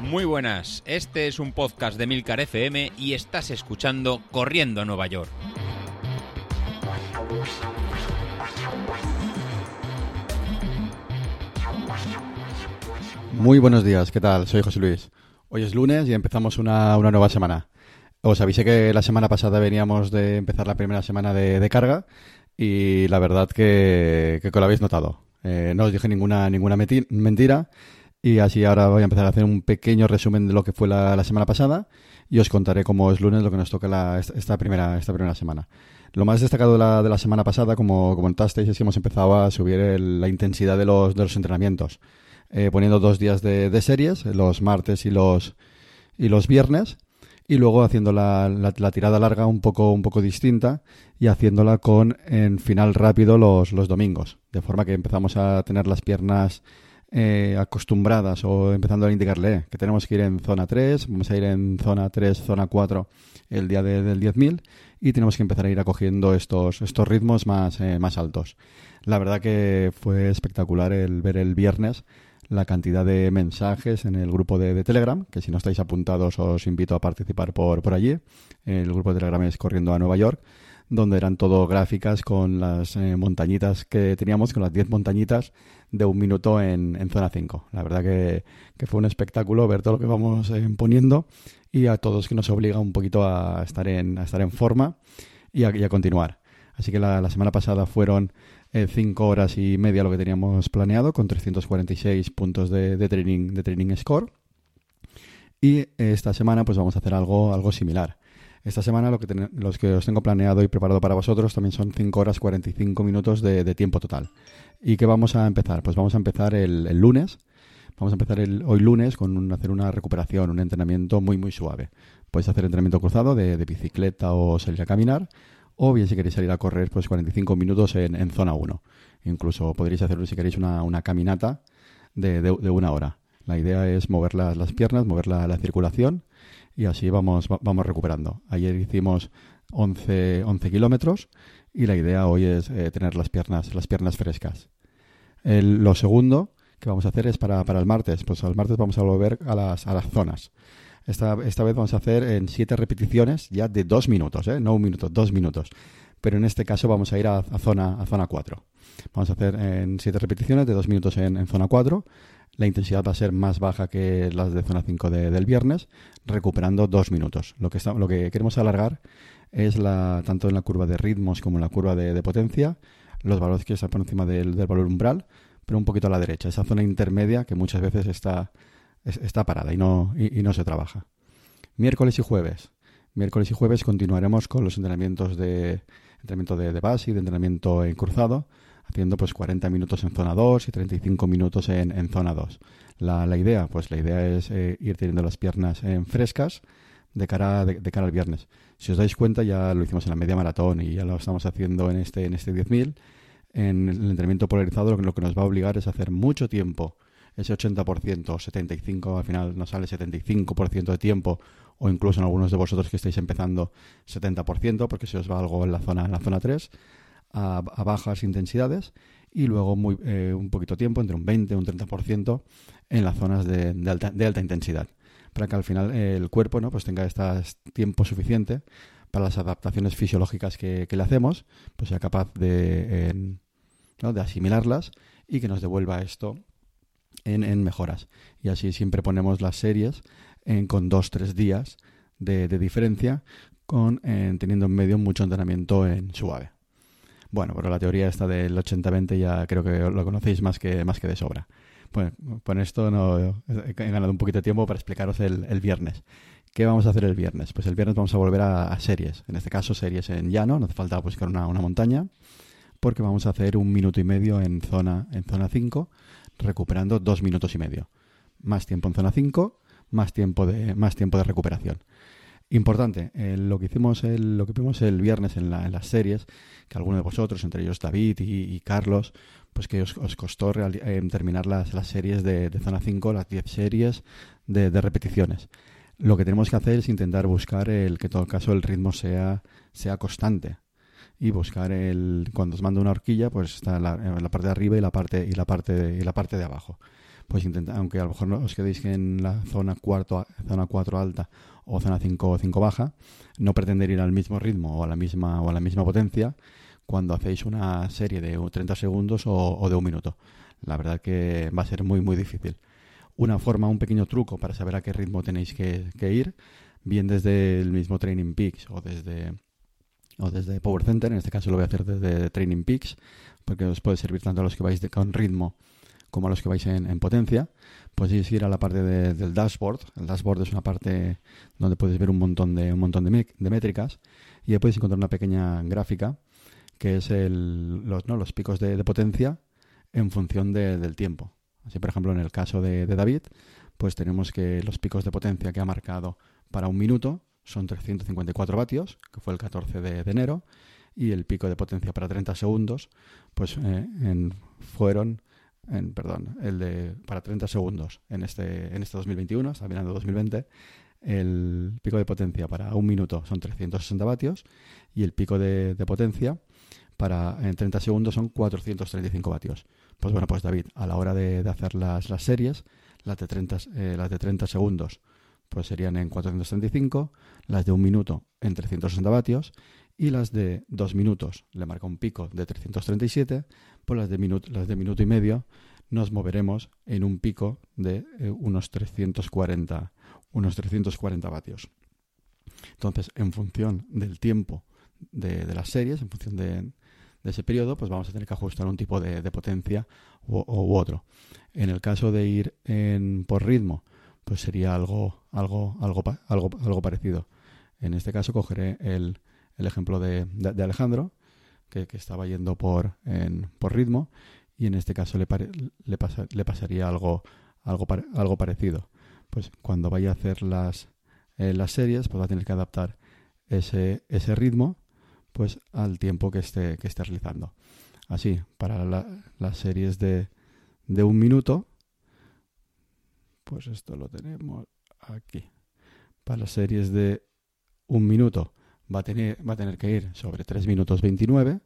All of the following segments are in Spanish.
Muy buenas, este es un podcast de Milcar FM y estás escuchando Corriendo a Nueva York. Muy buenos días, ¿qué tal? Soy José Luis. Hoy es lunes y empezamos una, una nueva semana. Os avisé que la semana pasada veníamos de empezar la primera semana de, carga y la verdad que, que, lo habéis notado. Eh, no os dije ninguna, ninguna mentira. Y así ahora voy a empezar a hacer un pequeño resumen de lo que fue la, semana pasada. Y os contaré cómo es lunes lo que nos toca la, esta, primera, esta primera semana. Lo más destacado de la, de la semana pasada, como comentasteis, es que hemos empezado a subir el, la intensidad de los, de los entrenamientos, eh, poniendo dos días de, de, series, los martes y los, y los viernes, y luego haciendo la, tirada larga un poco, un poco distinta y haciéndola con en final rápido los, los domingos, de forma que empezamos a tener las piernas eh, acostumbradas o empezando a indicarle eh, que tenemos que ir en zona 3, vamos a ir en zona 3, zona 4 el día de, del 10.000 y tenemos que empezar a ir acogiendo estos, estos ritmos más, eh, más altos. La verdad que fue espectacular el ver el viernes la cantidad de mensajes en el grupo de, Telegram, que si no estáis apuntados os invito a participar por, por allí. El grupo de Telegram es Corriendo a Nueva York, donde eran todo gráficas con las eh, montañitas que teníamos, con las 10 montañitas de un minuto en, en zona 5. La verdad que, que, fue un espectáculo ver todo lo que vamos eh, poniendo y a todos que nos obliga un poquito a estar en, a estar en forma y a, continuar. Así que la semana pasada fueron eh, cinco horas y media lo que teníamos planeado, con 346 puntos de, de, training, de training score. Y esta semana pues vamos a hacer algo, algo similar. Esta semana lo que ten, los que os tengo planeado y preparado para vosotros también son 5 horas 45 minutos de, tiempo total. ¿Y qué vamos a empezar? Pues vamos a empezar el, lunes. Vamos a empezar el, hoy lunes con hacer una recuperación, un entrenamiento muy muy suave. Podéis hacer entrenamiento cruzado de bicicleta o salir a caminar o bien si queréis salir a correr pues 45 minutos en, en zona 1. Incluso podréis hacerlo si queréis una, una caminata de, de, una hora. La idea es mover las, las piernas, mover la, la, circulación y así vamos, vamos recuperando. Ayer hicimos 11, 11 kilómetros y la idea hoy es eh, tener las piernas, las piernas frescas. El, lo segundo que vamos a hacer es para, para el martes. Pues al martes vamos a volver a las, a las zonas. Esta, esta vez vamos a hacer en siete repeticiones ya de dos minutos, ¿eh? no un minuto, dos minutos. Pero en este caso vamos a ir a, zona, a zona 4. Vamos a hacer en siete repeticiones de dos minutos en, en, zona 4. La intensidad va a ser más baja que las de zona 5 de, del viernes, recuperando dos minutos. Lo que, está, lo que queremos alargar es la, tanto en la curva de ritmos como en la curva de, de potencia, los valores que están por encima del, del valor umbral, pero un poquito a la derecha, esa zona intermedia que muchas veces está está parada y no, y, no se trabaja. Miércoles y jueves. Miércoles y jueves continuaremos con los entrenamientos de entrenamiento de, base y de entrenamiento en cruzado, haciendo pues 40 minutos en zona 2 y 35 minutos en, en zona 2. La, la, idea, pues la idea es eh, ir teniendo las piernas en frescas de cara, de, de, cara al viernes. Si os dais cuenta, ya lo hicimos en la media maratón y ya lo estamos haciendo en este, en este 10.000. En el entrenamiento polarizado lo que, lo que nos va a obligar es hacer mucho tiempo ese 80%, 75%, al final nos sale 75% de tiempo, o incluso en algunos de vosotros que estáis empezando 70%, porque se os va algo en la zona, en la zona 3, a, bajas intensidades, y luego muy, eh, un poquito tiempo, entre un 20 y un 30% en las zonas de, alta, de, alta, intensidad, para que al final eh, el cuerpo ¿no? pues tenga este tiempo suficiente para las adaptaciones fisiológicas que, que le hacemos, pues sea capaz de, eh, ¿no? de asimilarlas y que nos devuelva esto en, mejoras. Y así siempre ponemos las series en, con dos, tres días de, de diferencia, con en, teniendo en medio mucho entrenamiento en suave. Bueno, pero la teoría esta del 80-20 ya creo que lo conocéis más que, más que de sobra. Bueno, con esto no, he ganado un poquito de tiempo para explicaros el, viernes. ¿Qué vamos a hacer el viernes? Pues el viernes vamos a volver a, series. En este caso, series en llano, no hace falta buscar una montaña, porque vamos a hacer un minuto y medio en zona, en zona 5 recuperando dos minutos y medio. Más tiempo en zona 5, más tiempo de, más tiempo de recuperación. Importante, eh, lo que hicimos el, lo que vimos el viernes en, la, en, las series, que algunos de vosotros, entre ellos David y, Carlos, pues que os, os costó eh, terminar las, las series de, de, zona 5, las 10 series de, de, repeticiones. Lo que tenemos que hacer es intentar buscar el que en todo caso el ritmo sea, sea constante y buscar el cuando os mando una horquilla pues está la, la parte de arriba y la parte y la parte de, y la parte de abajo pues intenta, aunque a lo mejor no os quedéis en la zona cuarto, zona 4 alta o zona 5 5 baja, no pretender ir al mismo ritmo o a la misma o a la misma potencia cuando hacéis una serie de 30 segundos o, de un minuto. La verdad que va a ser muy muy difícil. Una forma, un pequeño truco para saber a qué ritmo tenéis que, que ir, bien desde el mismo Training Peaks o desde o desde Power Center, en este caso lo voy a hacer desde Training Peaks, porque os puede servir tanto a los que vais de, con ritmo como a los que vais en, potencia, podéis ir a la parte del dashboard. El dashboard es una parte donde puedes ver un montón de, un montón de, métricas y ahí podéis encontrar una pequeña gráfica que es el, los, ¿no? los picos de, potencia en función del tiempo. Así, por ejemplo, en el caso de, David, pues tenemos que los picos de potencia que ha marcado para un minuto son 354 vatios, que fue el 14 de, enero, y el pico de potencia para 30 segundos, pues eh, en, fueron en, perdón, el de para 30 segundos en este, en este 2021, está mirando 2020, el pico de potencia para un minuto son 360 vatios y el pico de, potencia para en 30 segundos son 435 vatios. Pues bueno, pues David, a la hora de, hacer las, las, series, las de 30, eh, las de 30 segundos pues serían en 435, las de un minuto en 360 vatios y las de dos minutos le marca un pico de 337, pues las de, minuto, las de minuto y medio nos moveremos en un pico de eh, unos 340 unos 340 vatios. Entonces, en función del tiempo de, las series, en función de, ese periodo, pues vamos a tener que ajustar un tipo de, potencia u, otro. En el caso de ir en, por ritmo, pues sería algo, algo, algo, algo, algo parecido. En este caso cogeré el, el ejemplo de, de, Alejandro, que, estaba yendo por, en, por ritmo, y en este caso le, le, le pasaría algo, algo, algo parecido. Pues cuando vaya a hacer las, eh, las series, pues va a tener que adaptar ese, ese ritmo pues al tiempo que esté, que esté realizando. Así, para las series de, de un minuto, pues esto lo tenemos aquí. Para las series de un minuto va a tener, que ir sobre 3 minutos 29.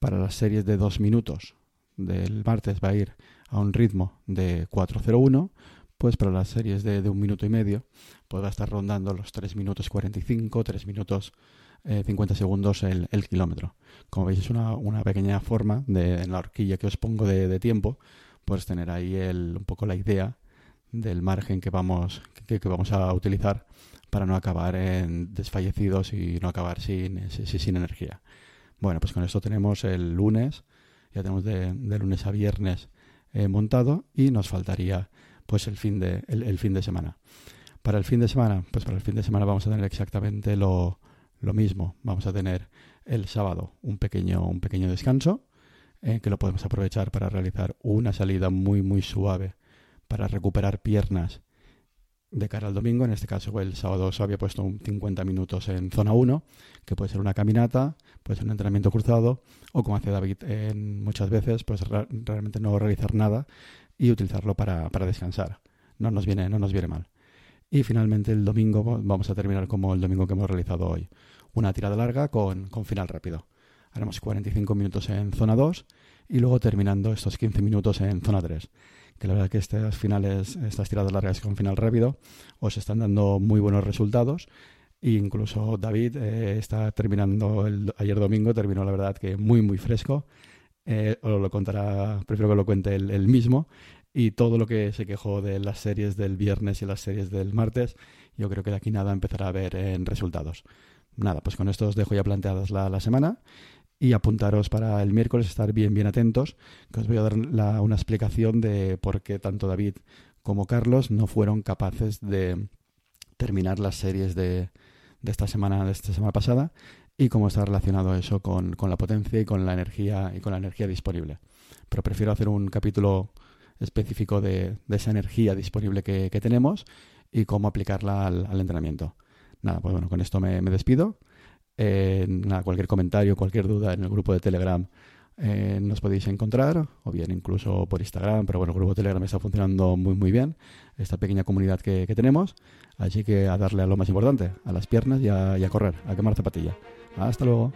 Para las series de 2 minutos del martes va a ir a un ritmo de 4.01. Pues para las series de, de un minuto y medio pues va a estar rondando los 3 minutos 45, 3 minutos 50 eh, segundos el, kilómetro. Como veis es una, pequeña forma de, en la horquilla que os pongo de, tiempo, pues tener ahí un poco la idea del margen que vamos, que, vamos a utilizar para no acabar en desfallecidos y no acabar sin, sin, energía. Bueno, pues con esto tenemos el lunes, ya tenemos de, lunes a viernes eh, montado y nos faltaría pues el fin de el, fin de semana. Para el fin de semana, pues para el fin de semana vamos a tener exactamente lo, lo mismo. Vamos a tener el sábado un pequeño, un pequeño descanso, eh, que lo podemos aprovechar para realizar una salida muy muy suave para recuperar piernas de cara al domingo. En este caso, el sábado se había puesto un 50 minutos en zona 1, que puede ser una caminata, puede ser un entrenamiento cruzado, o como hace David en muchas veces, pues realmente no realizar nada y utilizarlo para, para, descansar. No nos, viene, no nos viene mal. Y finalmente el domingo vamos a terminar como el domingo que hemos realizado hoy. Una tirada larga con, con final rápido. Haremos 45 minutos en zona 2 y luego terminando estos 15 minutos en zona 3 que la verdad que estas finales, estas tiradas largas con final rápido, os están dando muy buenos resultados. E incluso David eh, está terminando, el, ayer domingo terminó la verdad que muy, muy fresco. Eh, os lo contará, prefiero que lo cuente él, mismo. Y todo lo que se quejó de las series del viernes y las series del martes, yo creo que de aquí nada empezará a ver en resultados. Nada, pues con esto os dejo ya planteadas la, la semana y apuntaros para el miércoles, estar bien, bien atentos, que os voy a dar una explicación de por qué tanto David como Carlos no fueron capaces de terminar las series de, de esta semana, de esta semana pasada, y cómo está relacionado eso con, con, la potencia y con la energía y con la energía disponible. Pero prefiero hacer un capítulo específico de, de esa energía disponible que, que, tenemos y cómo aplicarla al, entrenamiento. Nada, pues bueno, con esto me despido cualquier comentario, cualquier duda en el grupo de Telegram eh, nos podéis encontrar, o bien incluso por Instagram, pero bueno, el grupo de Telegram está funcionando muy muy bien, esta pequeña comunidad que, tenemos, así que a darle a lo más importante, a las piernas y a, y a correr, a quemar zapatilla. Hasta luego.